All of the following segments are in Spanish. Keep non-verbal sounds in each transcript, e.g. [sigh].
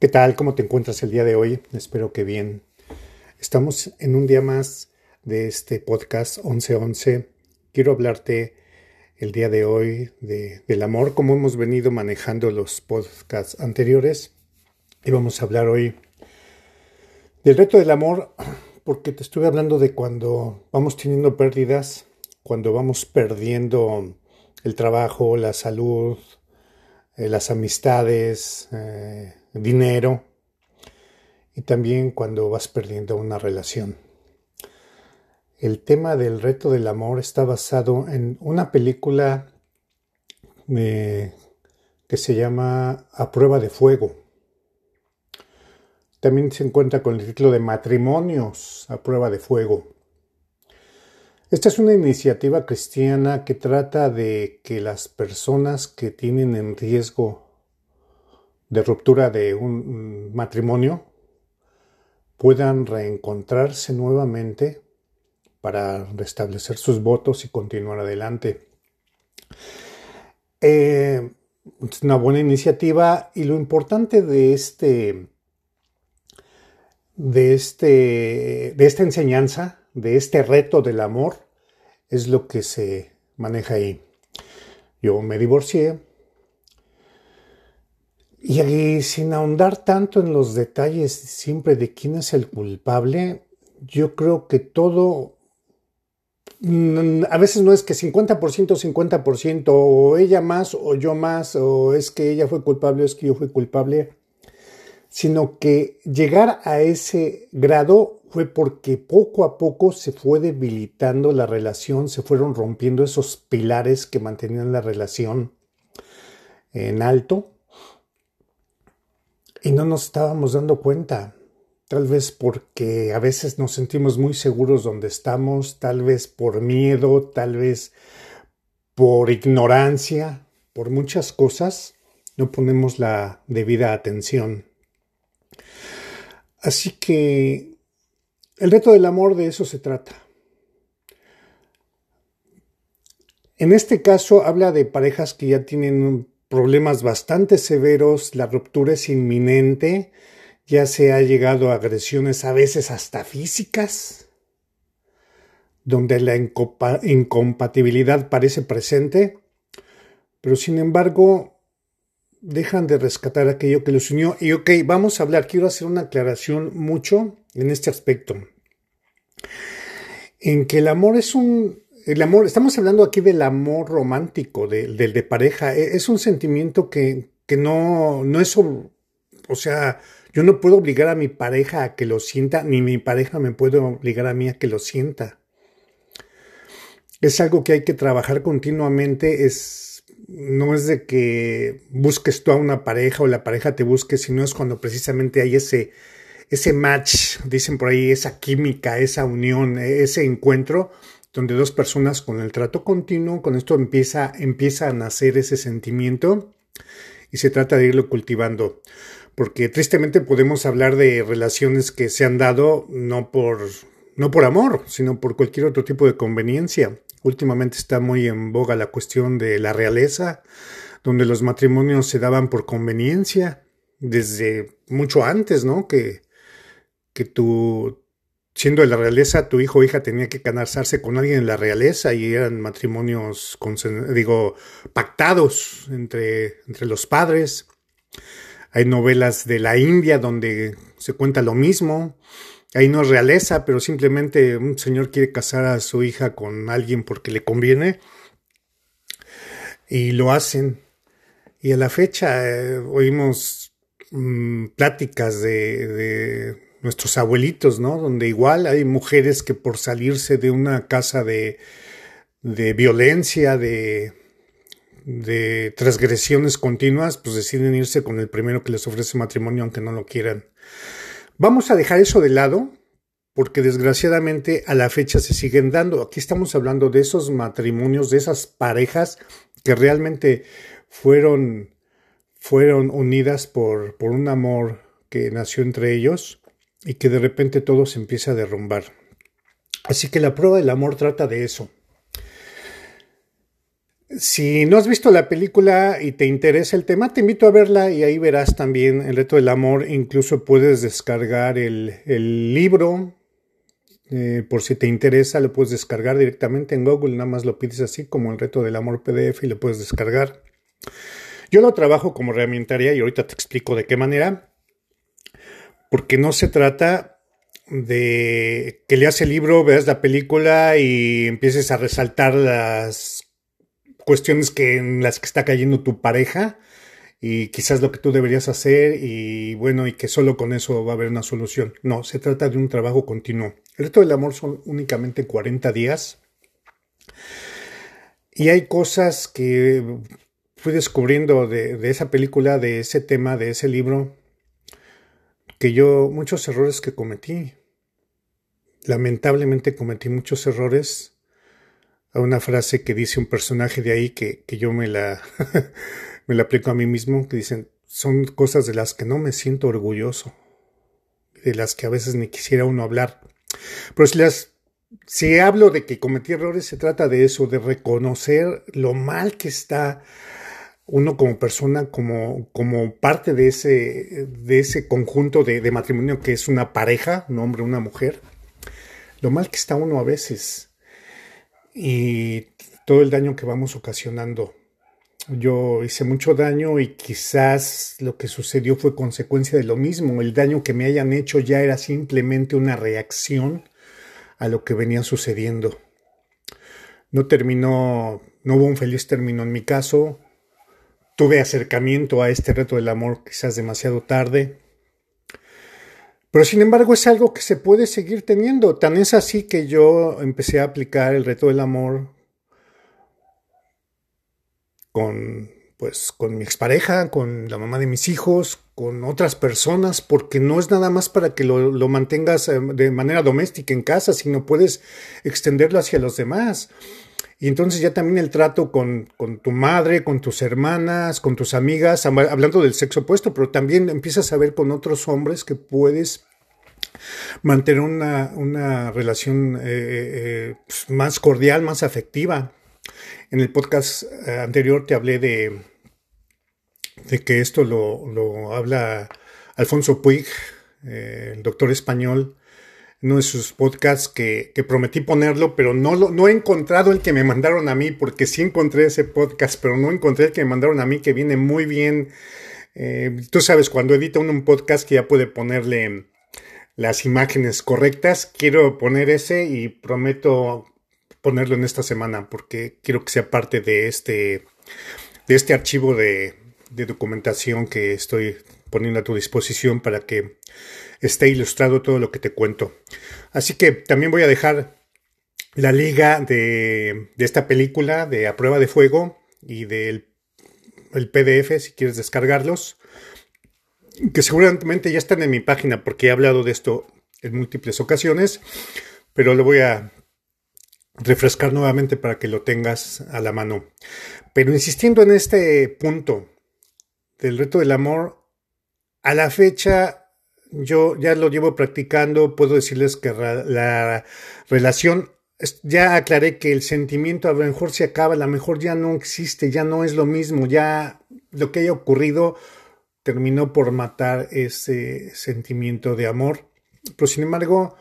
¿Qué tal? ¿Cómo te encuentras el día de hoy? Espero que bien. Estamos en un día más de este podcast 1111. Quiero hablarte el día de hoy de, del amor, como hemos venido manejando los podcasts anteriores. Y vamos a hablar hoy del reto del amor, porque te estuve hablando de cuando vamos teniendo pérdidas, cuando vamos perdiendo el trabajo, la salud, eh, las amistades, eh, dinero y también cuando vas perdiendo una relación. El tema del reto del amor está basado en una película eh, que se llama A prueba de fuego. También se encuentra con el título de Matrimonios a prueba de fuego. Esta es una iniciativa cristiana que trata de que las personas que tienen en riesgo de ruptura de un matrimonio puedan reencontrarse nuevamente para restablecer sus votos y continuar adelante. Eh, es una buena iniciativa y lo importante de este de este de esta enseñanza, de este reto del amor es lo que se maneja ahí. Yo me divorcié, y sin ahondar tanto en los detalles siempre de quién es el culpable, yo creo que todo, a veces no es que 50%, 50%, o ella más, o yo más, o es que ella fue culpable, o es que yo fui culpable, sino que llegar a ese grado fue porque poco a poco se fue debilitando la relación, se fueron rompiendo esos pilares que mantenían la relación en alto y no nos estábamos dando cuenta. Tal vez porque a veces nos sentimos muy seguros donde estamos, tal vez por miedo, tal vez por ignorancia, por muchas cosas, no ponemos la debida atención. Así que el reto del amor de eso se trata. En este caso habla de parejas que ya tienen problemas bastante severos, la ruptura es inminente, ya se ha llegado a agresiones a veces hasta físicas, donde la incompatibilidad parece presente, pero sin embargo dejan de rescatar aquello que los unió. Y ok, vamos a hablar, quiero hacer una aclaración mucho en este aspecto, en que el amor es un el amor, estamos hablando aquí del amor romántico, del de, pareja. E, es un sentimiento que, que no, no es, o sea, yo no puedo obligar a mi pareja a que lo sienta, ni mi pareja me puede obligar a mí a que lo sienta. Es algo que hay que trabajar continuamente, es, no es de que busques tú a una pareja o la pareja te busque, sino es cuando precisamente hay ese, ese match, dicen por ahí, esa química, esa unión, ese encuentro donde dos personas con el trato continuo, con esto empieza, empieza a nacer ese sentimiento y se trata de irlo cultivando. Porque tristemente podemos hablar de relaciones que se han dado no por, no por amor, sino por cualquier otro tipo de conveniencia. Últimamente está muy en boga la cuestión de la realeza, donde los matrimonios se daban por conveniencia desde mucho antes, ¿no? Que, que tu, siendo de la realeza, tu hijo o hija tenía que casarse con alguien en la realeza y eran matrimonios, digo, pactados entre, entre los padres. Hay novelas de la India donde se cuenta lo mismo. Ahí no es realeza, pero simplemente un señor quiere casar a su hija con alguien porque le conviene. Y lo hacen. Y a la fecha eh, oímos mm, pláticas de nuestros abuelitos, ¿no? Donde igual hay mujeres que por salirse de una casa de, de violencia, de, de transgresiones continuas, pues deciden irse con el primero que les ofrece matrimonio aunque no lo quieran. Vamos a dejar eso de lado porque desgraciadamente a la fecha se siguen dando. Aquí estamos hablando de esos matrimonios, de esas parejas que realmente fueron, fueron unidas por, por un amor que nació entre ellos y que de repente todo se empieza a derrumbar. Así que la prueba del amor trata de eso. Si no has visto la película y te interesa el tema, te invito a verla y ahí verás también el reto del amor. Incluso puedes descargar el, libro. Eh, por si te interesa, lo puedes descargar directamente en Google. Nada más lo pides así como el reto del amor PDF y lo puedes descargar. Yo lo trabajo como herramientaria y ahorita te explico de qué manera. Porque no se trata de que leas el libro, veas la película y empieces a resaltar las cuestiones que, en las que está cayendo tu pareja y quizás lo que tú deberías hacer y bueno, y que solo con eso va a haber una solución. No, se trata de un trabajo continuo. El reto del amor son únicamente 40 días y hay cosas que fui descubriendo de, de esa película, de ese tema, de ese libro, que yo, muchos errores que cometí. Lamentablemente cometí muchos errores a una frase que dice un personaje de ahí que, que yo me la, [laughs] me la aplico a mí mismo, que dicen, son cosas de las que no me siento orgulloso, de las que a veces ni quisiera uno hablar. Pero si las si hablo de que cometí errores, se trata de eso, de reconocer lo mal que está uno como persona, como, como parte de ese, de ese conjunto de, de matrimonio que es una pareja, un hombre, una mujer, lo mal que está uno a veces y todo el daño que vamos ocasionando. Yo hice mucho daño y quizás lo que sucedió fue consecuencia de lo mismo. El daño que me hayan hecho ya era simplemente una reacción a lo que venía sucediendo. No terminó, no hubo un feliz término en mi caso. Tuve acercamiento a este reto del amor quizás demasiado tarde. Pero sin embargo es algo que se puede seguir teniendo. Tan es así que yo empecé a aplicar el reto del amor con pues con mi expareja, con la mamá de mis hijos, con otras personas, porque no es nada más para que lo, lo mantengas eh, de manera doméstica en casa, sino puedes extenderlo hacia los demás. Y entonces ya también el trato con, con, tu madre, con tus hermanas, con tus amigas, hablando del sexo opuesto, pero también empiezas a ver con otros hombres que puedes mantener una, una relación eh, eh, pues, más cordial, más afectiva. En el podcast eh, anterior te hablé de, de que esto lo, lo habla Alfonso Puig, el doctor español, uno de sus podcasts que, que prometí ponerlo, pero no, lo, no he encontrado el que me mandaron a mí, porque sí encontré ese podcast, pero no encontré el que me mandaron a mí, que viene muy bien. Eh, tú sabes, cuando edita un podcast que ya puede ponerle las imágenes correctas, quiero poner ese y prometo ponerlo en esta semana, porque quiero que sea parte de este, de este archivo de, de documentación que estoy poniendo a tu disposición para que esté ilustrado todo lo que te cuento. Así que también voy a dejar la liga de, esta película de A Prueba de Fuego y del el PDF si quieres descargarlos, que seguramente ya están en mi página porque he hablado de esto en múltiples ocasiones, pero lo voy a refrescar nuevamente para que lo tengas a la mano. Pero insistiendo en este punto del reto del amor, a la fecha yo ya lo llevo practicando, puedo decirles que la relación, ya aclaré que el sentimiento a lo mejor se acaba, a lo mejor ya no existe, ya no es lo mismo, ya lo que haya ocurrido terminó por matar ese sentimiento de amor. Pero sin embargo,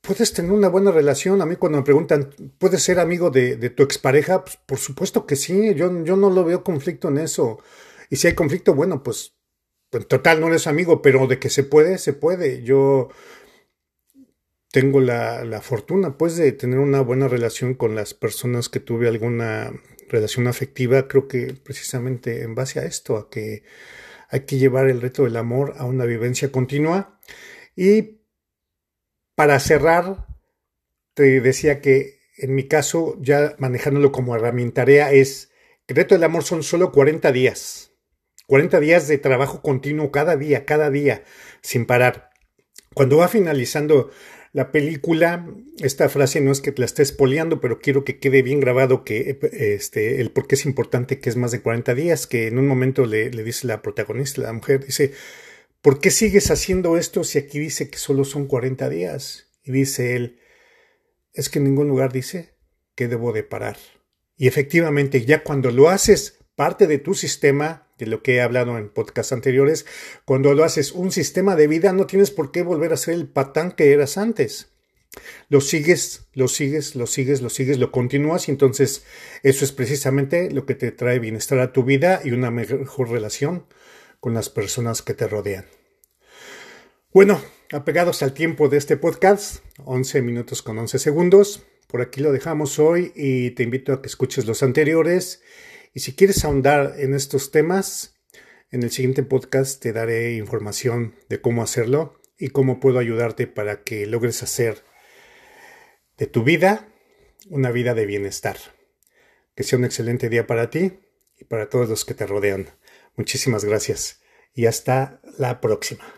puedes tener una buena relación. A mí cuando me preguntan, ¿puedes ser amigo de, tu expareja? Pues por supuesto que sí, yo, yo no lo veo conflicto en eso. Y si hay conflicto, bueno, pues total no eres amigo, pero de que se puede, se puede. Yo tengo la, la, fortuna, pues, de tener una buena relación con las personas que tuve alguna relación afectiva. Creo que precisamente en base a esto, a que hay que llevar el reto del amor a una vivencia continua. Y para cerrar, te decía que en mi caso, ya manejándolo como herramienta es el reto del amor son solo 40 días 40 días de trabajo continuo cada día, cada día, sin parar. Cuando va finalizando la película, esta frase no es que te la estés poliando, pero quiero que quede bien grabado que este, el por qué es importante que es más de 40 días, que en un momento le, le dice la protagonista, la mujer, dice, ¿por qué sigues haciendo esto si aquí dice que solo son 40 días? Y dice él, es que en ningún lugar dice que debo de parar. Y efectivamente, ya cuando lo haces parte de tu sistema, de lo que he hablado en podcasts anteriores, cuando lo haces un sistema de vida, no tienes por qué volver a ser el patán que eras antes. Lo sigues, lo sigues, lo sigues, lo sigues, lo continúas y entonces eso es precisamente lo que te trae bienestar a tu vida y una mejor relación con las personas que te rodean. Bueno, apegados al tiempo de este podcast, 11 minutos con 11 segundos, por aquí lo dejamos hoy y te invito a que escuches los anteriores. Y si quieres ahondar en estos temas, en el siguiente podcast te daré información de cómo hacerlo y cómo puedo ayudarte para que logres hacer de tu vida una vida de bienestar. Que sea un excelente día para ti y para todos los que te rodean. Muchísimas gracias y hasta la próxima.